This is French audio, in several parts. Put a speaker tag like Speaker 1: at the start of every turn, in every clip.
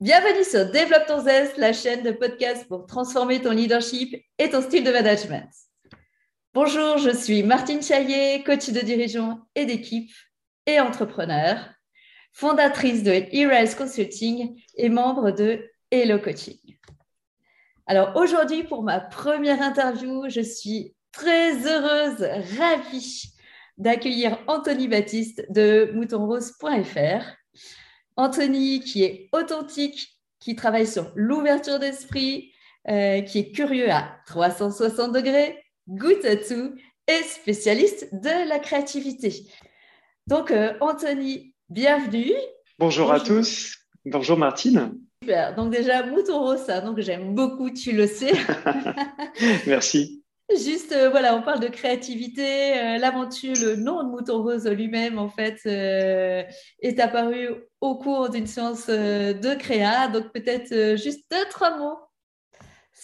Speaker 1: Bienvenue sur Développe ton la chaîne de podcast pour transformer ton leadership et ton style de management. Bonjour, je suis Martine Chaillet, coach de dirigeants et d'équipe et entrepreneur, fondatrice de e Consulting et membre de Hello Coaching. Alors aujourd'hui, pour ma première interview, je suis très heureuse, ravie d'accueillir Anthony Baptiste de moutonrose.fr Anthony qui est authentique, qui travaille sur l'ouverture d'esprit, euh, qui est curieux à 360 degrés, goûte à tout et spécialiste de la créativité. Donc, euh, Anthony, bienvenue.
Speaker 2: Bonjour, à tous. Bonjour Martine.
Speaker 1: Super. Donc déjà, Mouton Rosa, donc j'aime beaucoup, tu le sais.
Speaker 2: Merci.
Speaker 1: Juste, euh, voilà, on parle de créativité. Euh, l'aventure, le nom de Mouton Rose lui-même, en fait, euh, est apparu au cours d'une séance de créa. Donc, peut-être juste deux, trois mots.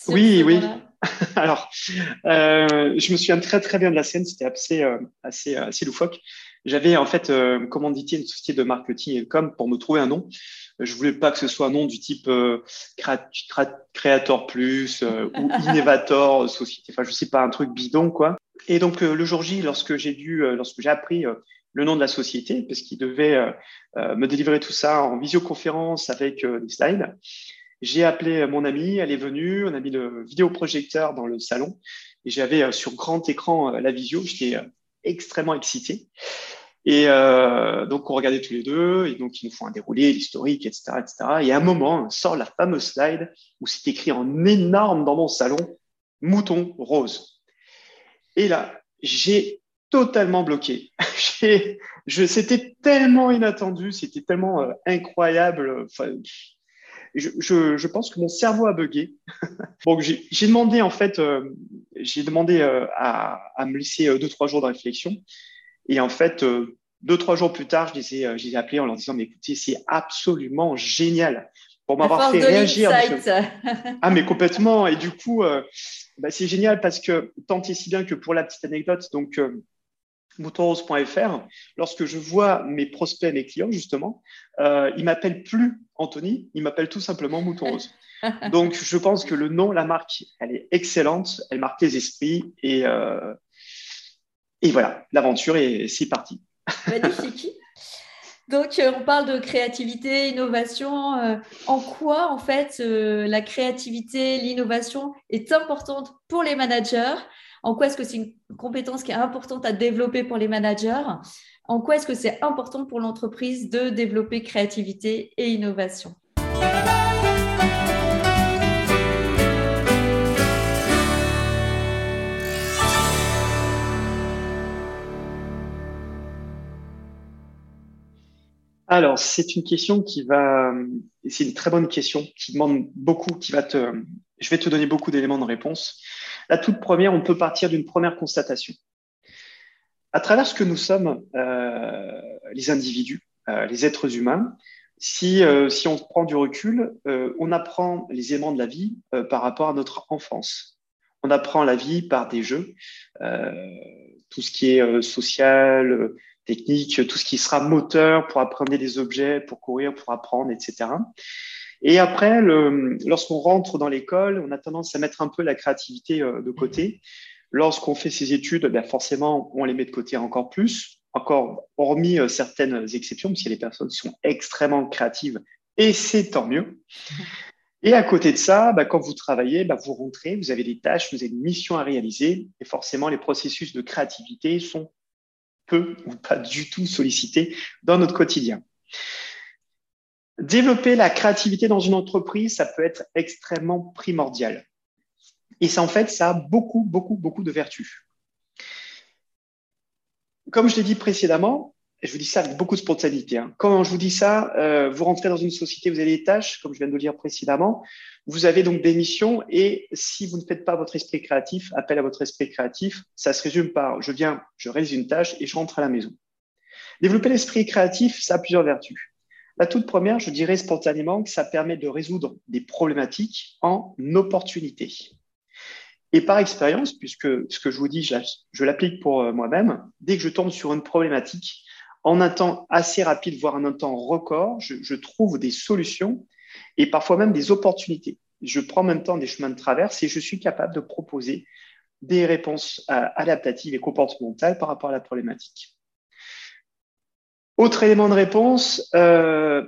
Speaker 2: Oui, oui. Alors, je me souviens très, très bien de la scène. C'était assez, assez, assez loufoque. J'avais, en fait, commandité une société de marketing et com pour me trouver un nom je voulais pas que ce soit un nom du type euh, Creator Plus euh, ou Innovator Société. Enfin, je sais pas, un truc bidon, quoi. Et donc, euh, le jour J, lorsque j'ai dû, lorsque j'ai appris le nom de la société, parce qu'il devait me délivrer tout ça en visioconférence avec des slides, j'ai appelé mon amie, elle est venue, on a mis le vidéoprojecteur dans le salon et j'avais sur grand écran la visio, j'étais extrêmement excité. Et euh, donc, on regardait tous les deux, et donc, ils nous font un déroulé, l'historique, etc., etc. Et à un moment, sort la fameuse slide où c'est écrit en énorme dans mon salon, mouton rose. Et là, j'ai totalement bloqué. je, c'était tellement inattendu, c'était tellement euh, incroyable. Enfin, je, je, je, pense que mon cerveau a bugué. donc j'ai demandé en fait, euh, j'ai demandé euh, à, à, me laisser deux trois jours de réflexion. Et en fait, deux, trois jours plus tard, je les ai, euh, je appelés en leur disant, mais écoutez, c'est absolument génial pour m'avoir fait réagir. ah, mais complètement. Et du coup, euh, bah, c'est génial parce que tant et si bien que pour la petite anecdote, donc, euh, moutonrose.fr, lorsque je vois mes prospects, mes clients, justement, euh, ils m'appellent plus Anthony, ils m'appellent tout simplement Mouton Rose. donc, je pense que le nom, la marque, elle est excellente, elle marque les esprits et, euh, et voilà, l'aventure est, c'est parti.
Speaker 1: Magnifique. Donc, euh, on parle de créativité, innovation. Euh, en quoi, en fait, euh, la créativité, l'innovation est importante pour les managers? En quoi est-ce que c'est une compétence qui est importante à développer pour les managers? En quoi est-ce que c'est important pour l'entreprise de développer créativité et innovation?
Speaker 2: Alors, c'est une question qui va, c'est une très bonne question qui demande beaucoup, qui va te, je vais te donner beaucoup d'éléments de réponse. La toute première, on peut partir d'une première constatation. À travers ce que nous sommes, euh, les individus, euh, les êtres humains, si, euh, si on prend du recul, on apprend les éléments de la vie par rapport à notre enfance. On apprend la vie par des jeux, tout ce qui est social, technique, tout ce qui sera moteur pour apprendre des objets, pour courir, pour apprendre, etc. Et après, lorsqu'on rentre dans l'école, on a tendance à mettre un peu la créativité euh, de côté. Lorsqu'on fait ses études, ben forcément, on les met de côté encore plus, encore hormis euh, certaines exceptions, si les personnes sont extrêmement créatives, et c'est tant mieux. Et à côté de ça, ben, quand vous travaillez, ben, vous rentrez, vous avez des tâches, vous avez une mission à réaliser, et forcément, les processus de créativité sont peu ou pas du tout sollicité dans notre quotidien. Développer la créativité dans une entreprise, ça peut être extrêmement primordial. Et ça, en fait, ça a beaucoup, beaucoup, beaucoup de vertus. Comme je l'ai dit précédemment, je vous dis ça avec beaucoup de spontanéité. Hein. Quand je vous dis ça, euh, vous rentrez dans une société, vous avez des tâches, comme je viens de le dire précédemment. Vous avez donc des missions et si vous ne faites pas votre esprit créatif, appel à votre esprit créatif, ça se résume par je viens, je réalise une tâche et je rentre à la maison. Développer l'esprit créatif, ça a plusieurs vertus. La toute première, je dirais spontanément que ça permet de résoudre des problématiques en opportunités. Et par expérience, puisque ce que je vous dis, je l'applique pour euh, moi-même, dès que je tombe sur une problématique, en un temps assez rapide, voire en un temps record, je, trouve des solutions et parfois même des opportunités. Je prends en même temps des chemins de traverse et je suis capable de proposer des réponses euh, adaptatives et comportementales par rapport à la problématique. Autre élément de réponse, euh,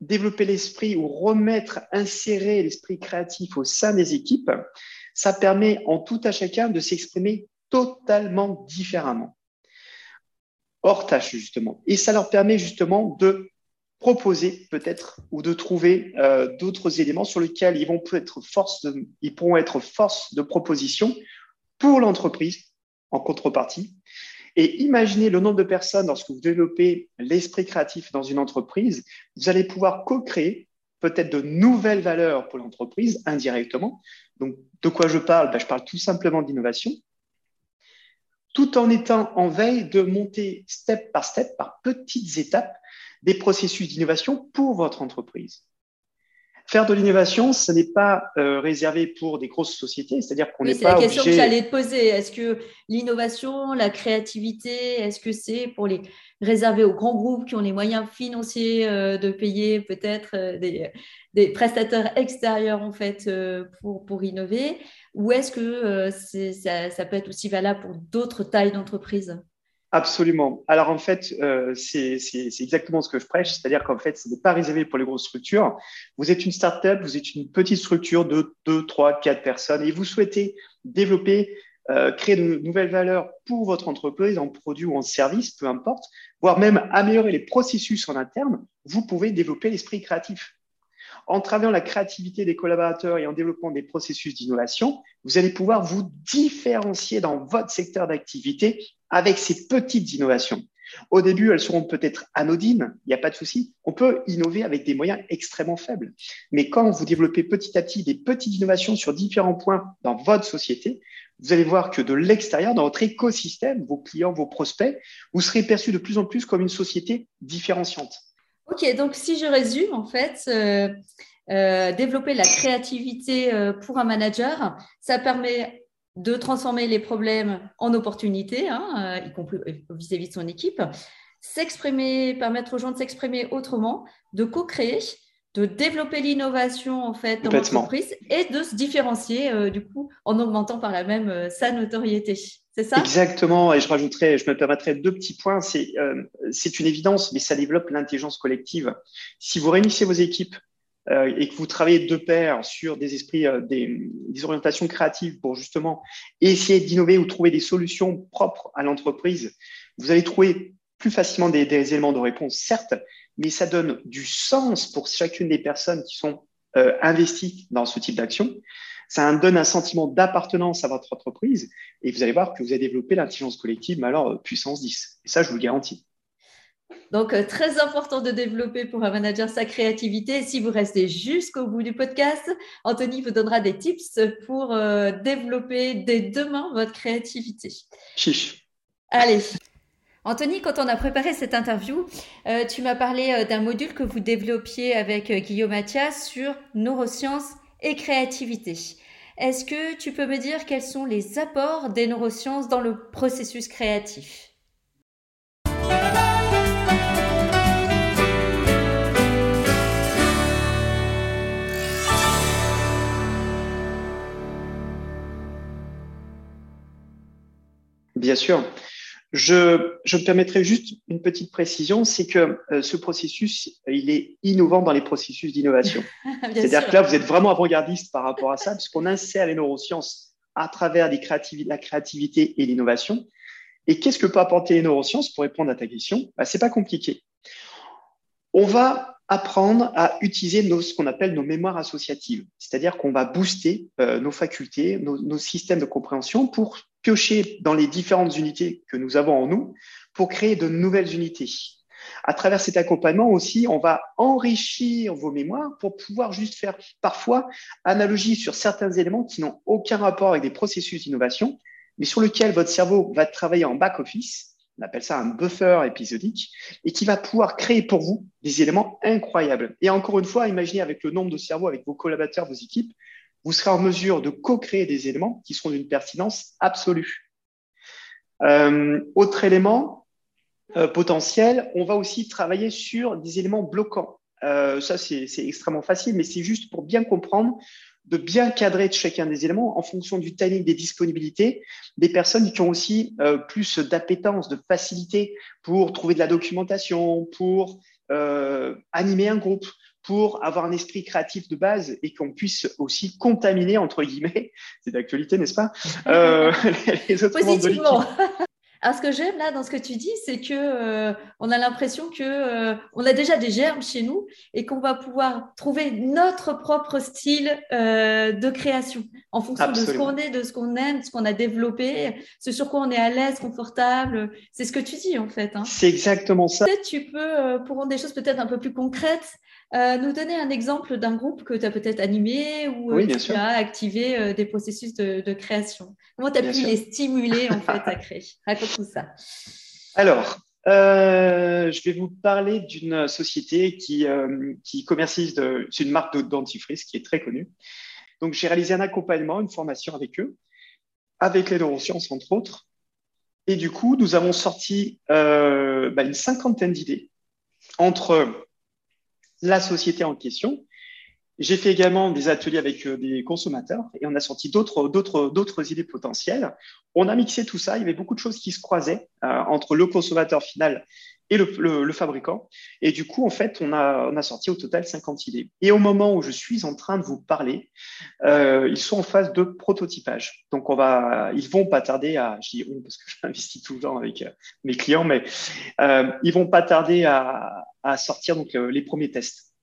Speaker 2: développer l'esprit ou remettre, insérer l'esprit créatif au sein des équipes, ça permet en tout à chacun de s'exprimer totalement différemment, hors tâche justement. Et ça leur permet justement de proposer peut-être ou de trouver euh, d'autres éléments sur lesquels ils vont être force de, ils pourront être force de proposition pour l'entreprise en contrepartie. Et imaginez le nombre de personnes lorsque vous développez l'esprit créatif dans une entreprise, vous allez pouvoir co-créer peut-être de nouvelles valeurs pour l'entreprise indirectement. Donc, de quoi je parle? Ben, Je parle tout simplement d'innovation, tout en étant en veille de monter step par step, par petites étapes, des processus d'innovation pour votre entreprise. Faire de l'innovation, ce n'est pas euh, réservé pour des grosses sociétés, c'est-à-dire qu'on n'est pas
Speaker 1: C'est la question que j'allais te poser. Est-ce que l'innovation, la créativité, est-ce que c'est pour les réserver aux grands groupes qui ont les moyens financiers euh, de payer peut-être euh, des, des, prestataires extérieurs en fait pour, pour innover, ou est-ce que ça, ça peut être aussi valable pour d'autres tailles d'entreprises?
Speaker 2: Absolument. Alors en fait, euh, c'est exactement ce que je prêche, c'est-à-dire qu'en fait, ce n'est pas réservé pour les grosses structures. Vous êtes une start-up, vous êtes une petite structure de 2, 3, 4 personnes et vous souhaitez développer, euh, créer de nouvelles valeurs pour votre entreprise en produit ou en service, peu importe, voire même améliorer les processus en interne, vous pouvez développer l'esprit créatif. En travaillant la créativité des collaborateurs et en développant des processus d'innovation, vous allez pouvoir vous différencier dans votre secteur d'activité avec ces petites innovations. Au début, elles seront peut-être anodines, il n'y a pas de souci. On peut innover avec des moyens extrêmement faibles. Mais quand vous développez petit à petit des petites innovations sur différents points dans votre société, vous allez voir que de l'extérieur, dans votre écosystème, vos clients, vos prospects, vous serez perçus de plus en plus comme une société différenciante.
Speaker 1: Ok, donc si je résume, en fait, euh, euh, développer la créativité euh, pour un manager, ça permet de transformer les problèmes en opportunités, hein, y compris vis-à-vis de son équipe, s'exprimer, permettre aux gens de s'exprimer autrement, de co-créer, de développer l'innovation en fait dans l'entreprise et de se différencier du coup en augmentant par la même sa notoriété. C'est ça?
Speaker 2: Exactement. Et je rajouterais, je me permettrais deux petits points. C'est euh, c'est une évidence, mais ça développe l'intelligence collective. Si vous réunissez vos équipes euh, et que vous travaillez de pair sur des esprits, euh, des, des, orientations créatives pour justement essayer d'innover ou trouver des solutions propres à l'entreprise, vous allez trouver plus facilement des, éléments de réponse, certes, mais ça donne du sens pour chacune des personnes qui sont euh, investies dans ce type d'action ça donne un sentiment d'appartenance à votre entreprise et vous allez voir que vous avez développé l'intelligence collective, mais alors euh, puissance 10. Et ça, je vous le garantis.
Speaker 1: Donc, euh, très important de développer pour un manager sa créativité. si vous restez jusqu'au bout du podcast, Anthony vous donnera des tips pour euh, développer dès demain votre créativité.
Speaker 2: Chiche.
Speaker 1: Allez. Anthony, quand on a préparé cette interview, tu m'as parlé d'un module que vous développiez avec Guillaume Mathias sur neurosciences et créativité. Est-ce que tu peux me dire quels sont les apports des neurosciences dans le processus créatif?
Speaker 2: Bien sûr. Je, je me permettrai juste une petite précision, c'est que euh, ce processus, il est innovant dans les processus d'innovation. C'est-à-dire que là, vous êtes vraiment avant-gardiste par rapport à ça, puisqu'on insère les neurosciences à travers la créativité et l'innovation. Et qu'est-ce que peut apporter les neurosciences pour répondre à ta question? Bah, C'est pas compliqué. On va apprendre à utiliser nos, ce qu'on appelle nos mémoires associatives, c'est-à-dire qu'on va booster euh, nos facultés, nos, nos systèmes de compréhension pour piocher dans les différentes unités que nous avons en nous pour créer de nouvelles unités. À travers cet accompagnement aussi, on va enrichir vos mémoires pour pouvoir juste faire parfois analogie sur certains éléments qui n'ont aucun rapport avec des processus d'innovation, mais sur lesquels votre cerveau va travailler en back-office. On appelle ça un buffer épisodique et qui va pouvoir créer pour vous des éléments incroyables. Et encore une fois, imaginez avec le nombre de cerveaux, avec vos collaborateurs, vos équipes, vous serez en mesure de co-créer des éléments qui seront d'une pertinence absolue. Euh, autre élément euh, potentiel, on va aussi travailler sur des éléments bloquants. ça, c'est extrêmement facile, mais c'est juste pour bien comprendre de bien cadrer chacun des éléments en fonction du timing, des disponibilités, des personnes qui ont aussi euh, plus d'appétence, de facilité pour trouver de la documentation, pour euh, animer un groupe, pour avoir un esprit créatif de base et qu'on puisse aussi contaminer, entre guillemets, c'est d'actualité, n'est-ce pas, euh,
Speaker 1: les autres l'équipe. Alors, ce que j'aime là dans ce que tu dis, c'est que euh, on a l'impression que euh, on a déjà des germes chez nous et qu'on va pouvoir trouver notre propre style euh, de création en fonction de ce qu'on est, de ce qu'on aime, de ce qu'on a développé, ce sur quoi on est à l'aise, confortable. C'est ce que tu dis en fait. Hein.
Speaker 2: C'est exactement ça.
Speaker 1: Peut-être tu peux, pour rendre des choses peut-être un peu plus concrètes, nous donner un exemple d'un groupe que tu as peut-être animé ou tu as activé des processus de, de création. Comment tu as pu les stimuler en fait à créer? Raconte tout ça.
Speaker 2: Alors, euh, je vais vous parler d'une société qui, euh, qui commercialise, c'est une marque de dentifrice qui est très connue. Donc, j'ai réalisé un accompagnement, une formation avec eux, avec les neurosciences entre autres. Et du coup, nous avons sorti euh, bah, une cinquantaine d'idées entre la société en question j'ai fait également des ateliers avec euh, des consommateurs et on a sorti d'autres, d'autres, d'autres idées potentielles. On a mixé tout ça. Il y avait beaucoup de choses qui se croisaient euh, entre le consommateur final et le, le, fabricant. Et du coup, en fait, on a, on a sorti au total 50 idées. Et au moment où je suis en train de vous parler, euh, ils sont en phase de prototypage. Donc, on va, ils vont pas tarder à, je dis on parce que j'investis tout le temps avec euh, mes clients, mais euh, ils vont pas tarder à, à sortir donc les premiers tests.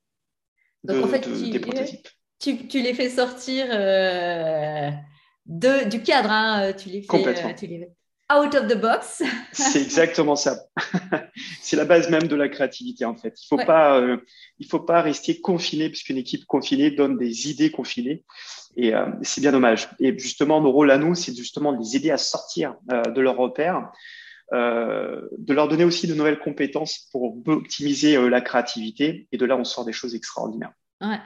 Speaker 2: Donc, en fait,
Speaker 1: tu, tu, les fais sortir euh, de, du cadre, hein, tu, les fais, euh, tu les out of the box.
Speaker 2: C'est exactement ça. c'est la base même de la créativité, en fait. Il ne faut, pas, euh, il faut pas rester confiné, puisqu'une équipe confinée donne des idées confinées. Et c'est bien dommage. Et justement, nos rôles à nous, c'est justement de les aider à sortir de leur repère. de leur donner aussi de nouvelles compétences pour optimiser la créativité. Et de là, on sort des choses extraordinaires.
Speaker 1: Ouais,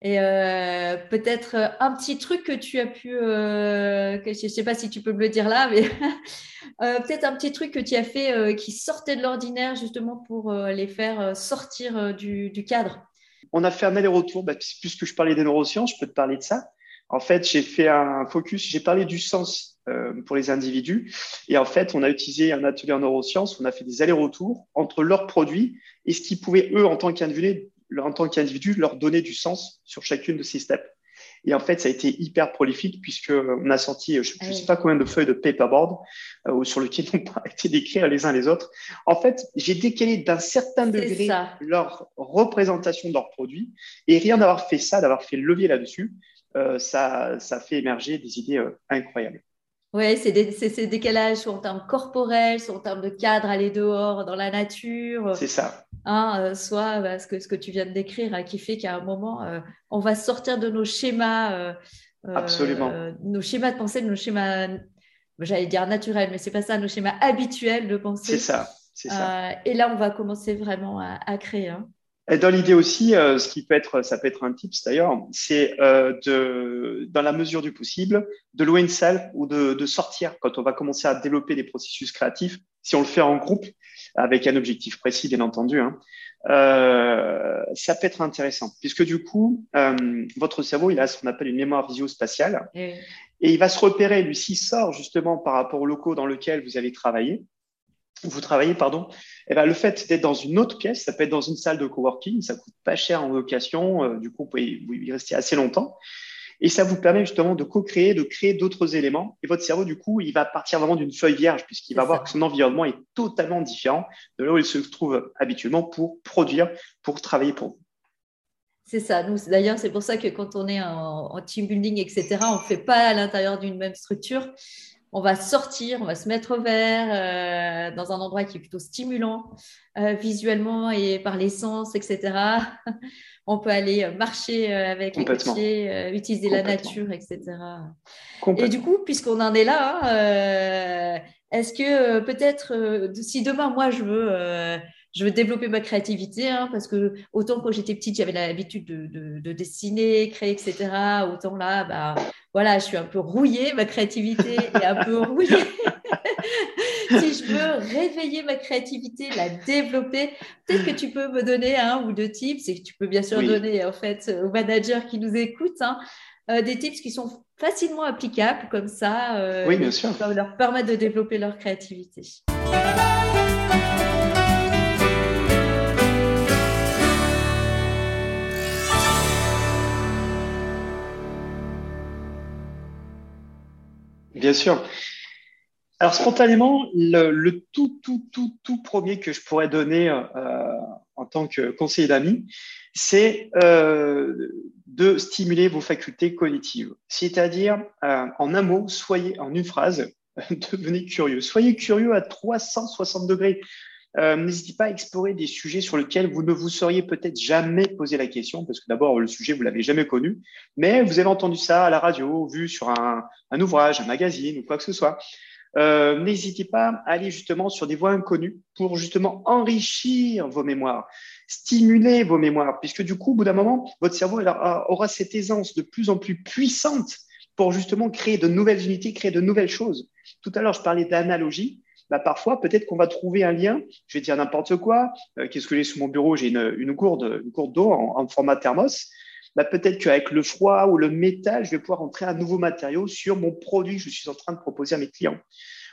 Speaker 1: Et euh, peut-être euh, un petit truc que tu as pu, euh, je ne sais pas si tu peux me le dire là, mais peut-être un petit truc que tu as fait qui sortait de l'ordinaire justement pour les faire sortir du, cadre.
Speaker 2: On a fait un aller-retour, puisque je parlais des neurosciences, je peux te parler de ça. En fait, j'ai fait un focus, j'ai parlé du sens pour les individus. Et en fait, on a utilisé un atelier en neurosciences, on a fait des allers-retours entre leurs produits et ce qu'ils pouvaient, eux, en tant qu'individus, en tant qu'individu, leur donner du sens sur chacune de ces steps. Et en fait, ça a été hyper prolifique puisqu'on a sorti, je ne sais pas combien de feuilles de paperboard euh, sur lesquelles on a été d'écrire les uns les autres. En fait, j'ai décalé d'un certain degré leur représentation de leurs produits et rien d'avoir fait ça, d'avoir fait le levier là-dessus, euh, ça, ça fait émerger des idées euh, incroyables.
Speaker 1: Oui, c'est des, ces décalages soit en termes corporels, soit en termes de cadre, aller dehors, dans la nature.
Speaker 2: C'est ça.
Speaker 1: Hein, euh, soit bah, ce, que, ce que tu viens de décrire, hein, qui fait qu'à un moment, euh, on va sortir de nos schémas. Euh,
Speaker 2: Absolument.
Speaker 1: nos schémas de pensée, de nos schémas, j'allais dire naturels, mais c'est pas ça, nos schémas habituels de pensée.
Speaker 2: C'est ça. ça.
Speaker 1: et là, on va commencer vraiment à, créer. Hein.
Speaker 2: Et dans l'idée aussi, ce qui peut être, ça peut être un tips d'ailleurs, c'est de, dans la mesure du possible, de louer une salle ou de, de, sortir quand on va commencer à développer des processus créatifs. Si on le fait en groupe, avec un objectif précis, bien entendu, hein, euh, ça peut être intéressant, puisque du coup, euh, votre cerveau, il a ce qu'on appelle une mémoire visio-spatiale, et il va se repérer, lui, s'il sort justement par rapport aux locaux dans lesquels vous avez travaillé, vous travaillez, pardon, et eh ben, le fait d'être dans une autre pièce, ça peut être dans une salle de coworking, ça coûte pas cher en location, euh, du coup, vous pouvez y rester assez longtemps. Et ça vous permet justement de co-créer, de créer d'autres éléments. Et votre cerveau, du coup, il va partir vraiment d'une feuille vierge puisqu'il va voir que son environnement est totalement différent de là où il se trouve habituellement pour produire, pour travailler pour vous.
Speaker 1: C'est ça. Nous, d'ailleurs, c'est pour ça que quand on est en, team building, etc., on ne fait pas à l'intérieur d'une même structure. On va sortir, on va se mettre au vert euh, dans un endroit qui est plutôt stimulant euh, visuellement et par les sens, etc on peut aller euh, marcher euh, avec les pieds, euh, utiliser la nature, etc. Et du coup, puisqu'on en est là, hein, est-ce que peut-être, si demain, moi, je veux, je veux développer ma créativité, hein, parce que autant quand j'étais petite, j'avais l'habitude de, dessiner, créer, etc. Autant là, bah, voilà, je suis un peu rouillée, ma créativité est un peu rouillée. si je veux réveiller ma créativité, la développer, peut-être que tu peux me donner un ou deux tips et que tu peux bien sûr donner en fait aux managers qui nous écoutent hein, euh, des tips qui sont facilement applicables comme ça,
Speaker 2: euh, oui, bien sûr.
Speaker 1: leur permettre de développer leur créativité.
Speaker 2: Bien sûr. Alors spontanément, le, tout, tout, tout, tout premier que je pourrais donner euh, en tant que conseiller d'amis, c'est euh, de stimuler vos facultés cognitives. C'est-à-dire, euh, en un mot, soyez, en une phrase, devenez curieux. Soyez curieux à 360 degrés. Euh, n'hésitez pas à explorer des sujets sur lesquels vous ne vous seriez peut-être jamais posé la question, parce que d'abord, le sujet, vous l'avez jamais connu, mais vous avez entendu ça à la radio, vu sur un, ouvrage, un magazine ou quoi que ce soit. Euh, n'hésitez pas à aller justement sur des voies inconnues pour justement enrichir vos mémoires, stimuler vos mémoires, puisque du coup, au bout d'un moment, votre cerveau aura cette aisance de plus en plus puissante pour justement créer de nouvelles unités, créer de nouvelles choses. Tout à l'heure, je parlais d'analogie bah, parfois, peut-être qu'on va trouver un lien. Je vais dire n'importe quoi. Euh, qu'est-ce que j'ai sous mon bureau? J'ai une, une, gourde, une gourde d'eau en, format thermos. Bah, peut-être qu'avec le froid ou le métal, je vais pouvoir entrer un nouveau matériau sur mon produit que je suis en train de proposer à mes clients.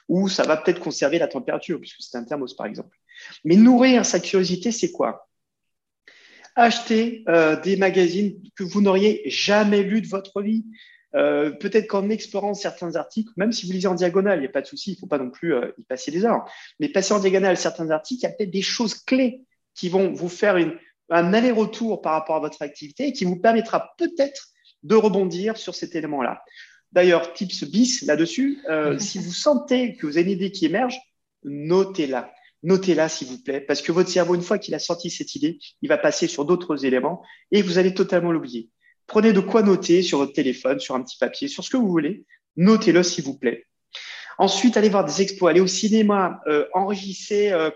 Speaker 2: Ou ça va peut-être conserver la température, puisque c'est un thermos, par exemple. Mais nourrir sa curiosité, c'est quoi? Acheter euh, des magazines que vous n'auriez jamais lus de votre vie. Euh, peut-être qu'en explorant certains articles, même si vous lisez en diagonale, il n'y a pas de souci, il ne faut pas non plus euh, y passer des heures. Mais passer en diagonale certains articles, il y a peut-être des choses clés qui vont vous faire une, un aller-retour par rapport à votre activité et qui vous permettra peut-être de rebondir sur cet élément-là. D'ailleurs, tips bis là-dessus, euh, si vous sentez que vous avez une idée qui émerge, notez-la. Notez-la, s'il vous plaît, parce que votre cerveau, une fois qu'il a sorti cette idée, il va passer sur d'autres éléments et vous allez totalement l'oublier. Prenez de quoi noter sur votre téléphone, sur un petit papier, sur ce que vous voulez. Notez-le, s'il vous plaît. Ensuite, allez voir des expos, allez au cinéma, euh, enrichissez euh,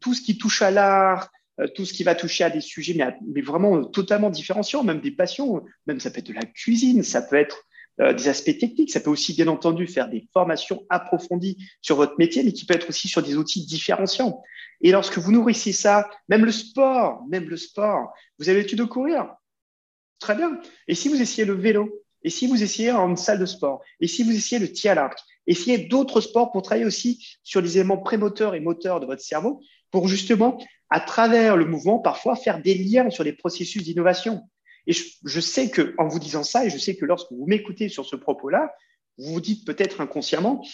Speaker 2: tout ce qui touche à l'art, euh, tout ce qui va toucher à des sujets, mais, mais, vraiment totalement différenciants, même des passions, même ça peut être de la cuisine, ça peut être des aspects techniques, ça peut aussi bien entendu faire des formations approfondies sur votre métier, mais qui peut être aussi sur des outils différenciants. Et lorsque vous nourrissez ça, même le sport, même le sport, vous avez l'habitude de courir, Très bien. Et si vous essayez le vélo Et si vous essayez en salle de sport Et si vous essayez le tir à l'arc Essayez d'autres sports pour travailler aussi sur les éléments prémoteurs et moteurs de votre cerveau pour justement, à travers le mouvement, parfois faire des liens sur les processus d'innovation. Et je, sais que, en vous disant ça, et je sais que lorsque vous m'écoutez sur ce propos-là, vous vous dites peut-être inconsciemment,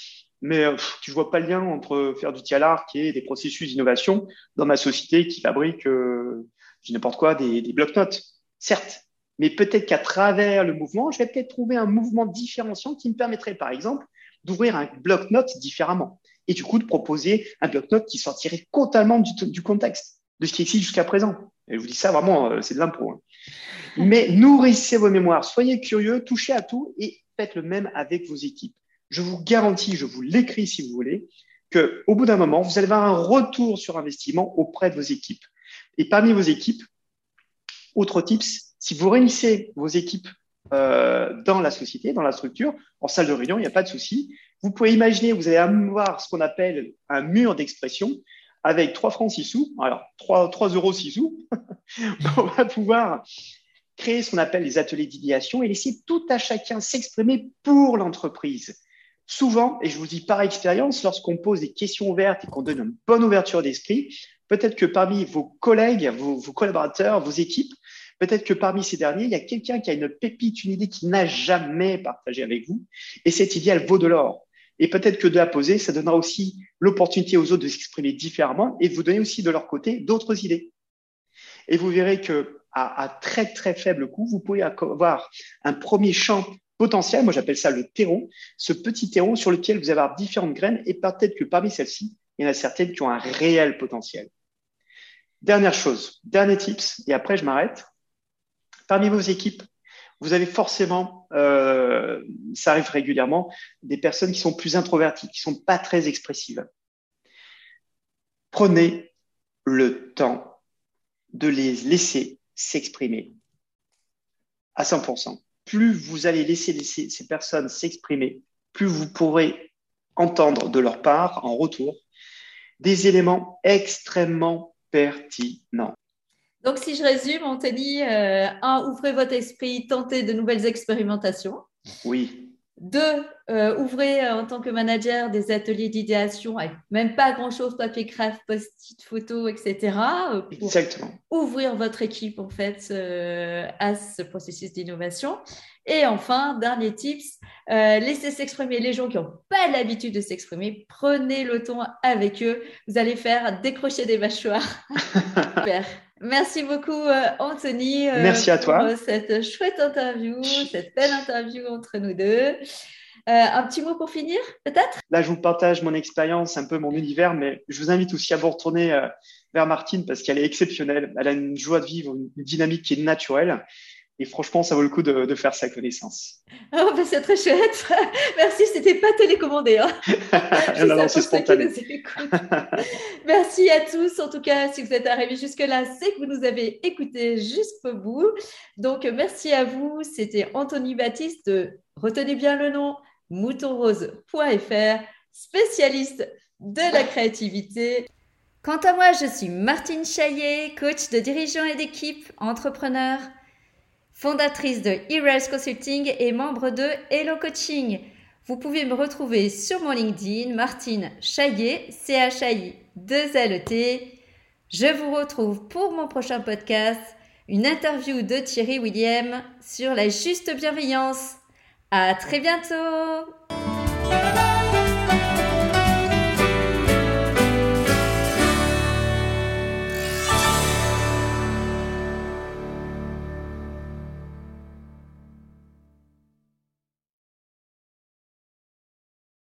Speaker 2: mais euh, je ne vois pas le lien entre faire du tir à l'arc et des processus d'innovation dans ma société qui fabrique, euh, n'importe quoi, des, des blocs-notes. Certes, mais peut-être qu'à travers le mouvement, je vais peut-être trouver un mouvement différenciant qui me permettrait, par exemple, d'ouvrir un bloc-notes différemment. Et du coup, de proposer un bloc-notes qui sortirait totalement du, contexte de ce qui existe jusqu'à présent. Et je vous dis ça vraiment, euh, c'est de l'impro. Hein. Mais nourrissez vos mémoires, soyez curieux, touchez à tout et faites le même avec vos équipes. Je vous garantis, je vous l'écris si vous voulez, que au bout d'un moment, vous allez avoir un retour sur investissement auprès de vos équipes. Et parmi vos équipes, autre tips, si vous réunissez vos équipes euh, dans la société, dans la structure, en salle de réunion, il n'y a pas de souci. Vous pouvez imaginer, vous allez avoir ce qu'on appelle un mur d'expression avec 3 francs 6 sous, alors 3, 3 euros 6 sous. on va pouvoir créer ce qu'on appelle les ateliers d'idéation et laisser tout à chacun s'exprimer pour l'entreprise. Souvent, et je vous dis par expérience, lorsqu'on pose des questions ouvertes et qu'on donne une bonne ouverture d'esprit, peut-être que parmi vos collègues, vos, vos collaborateurs, vos équipes, Peut-être que parmi ces derniers, il y a quelqu'un qui a une pépite, une idée qu'il n'a jamais partagée avec vous. Et cette idée, elle vaut de l'or. Et peut-être que de la poser, ça donnera aussi l'opportunité aux autres de s'exprimer différemment et de vous donner aussi de leur côté d'autres idées. Et vous verrez que à, très très faible coût, vous pouvez avoir un premier champ potentiel. Moi, j'appelle ça le terreau. Ce petit terreau sur lequel vous allez avoir différentes graines et peut-être que parmi celles-ci, il y en a certaines qui ont un réel potentiel. Dernière chose, dernier tips, et après je m'arrête. Parmi vos équipes, vous avez forcément, euh, ça arrive régulièrement, des personnes qui sont plus introverties, qui sont pas très expressives. Prenez le temps de les laisser s'exprimer à 100%. Plus vous allez laisser, ces personnes s'exprimer, plus vous pourrez entendre de leur part en retour des éléments extrêmement pertinents.
Speaker 1: Donc, si je résume, Anthony, euh, un, ouvrez votre esprit, tentez de nouvelles expérimentations.
Speaker 2: Oui.
Speaker 1: Deux, euh, ouvrez euh, en tant que manager des ateliers d'idéation avec même pas grand-chose, papier craft, post-it, photo, etc.
Speaker 2: Exactement.
Speaker 1: Ouvrir votre équipe en fait à ce processus d'innovation. Et enfin, dernier tips, laissez s'exprimer les gens qui n'ont pas l'habitude de s'exprimer. Prenez le ton avec eux. Vous allez faire décrocher des mâchoires. Super. Merci beaucoup, euh, Anthony.
Speaker 2: Euh, Merci à toi.
Speaker 1: Pour euh, cette chouette interview, cette belle interview entre nous deux. un petit mot pour finir, peut-être?
Speaker 2: Là, je vous partage mon expérience, un peu mon univers, mais je vous invite aussi à vous retourner vers Martine parce qu'elle est exceptionnelle. Elle a une joie de vivre, une dynamique qui est naturelle. Et franchement, ça vaut le coup de, faire sa connaissance.
Speaker 1: Oh, bah, c'est très chouette. Merci, c'était pas télécommandé. Hein.
Speaker 2: non, non, c'est spontané.
Speaker 1: merci à tous. En tout cas, si vous êtes arrivés jusque-là, c'est que vous nous avez écoutés jusqu'au bout. Donc, merci à vous. C'était Anthony Baptiste de, retenez bien le nom, moutonrose.fr, spécialiste de la créativité. Quant à moi, je suis Martine Chaillet, coach de dirigeants et d'équipe, entrepreneur fondatrice de Heroes Consulting et membre de Hello Coaching. Vous pouvez me retrouver sur mon LinkedIn, Martine Chaillet, C-H-A-I 2-L-E-T. Je vous retrouve pour mon prochain podcast, une interview de Thierry William sur la juste bienveillance. À très bientôt!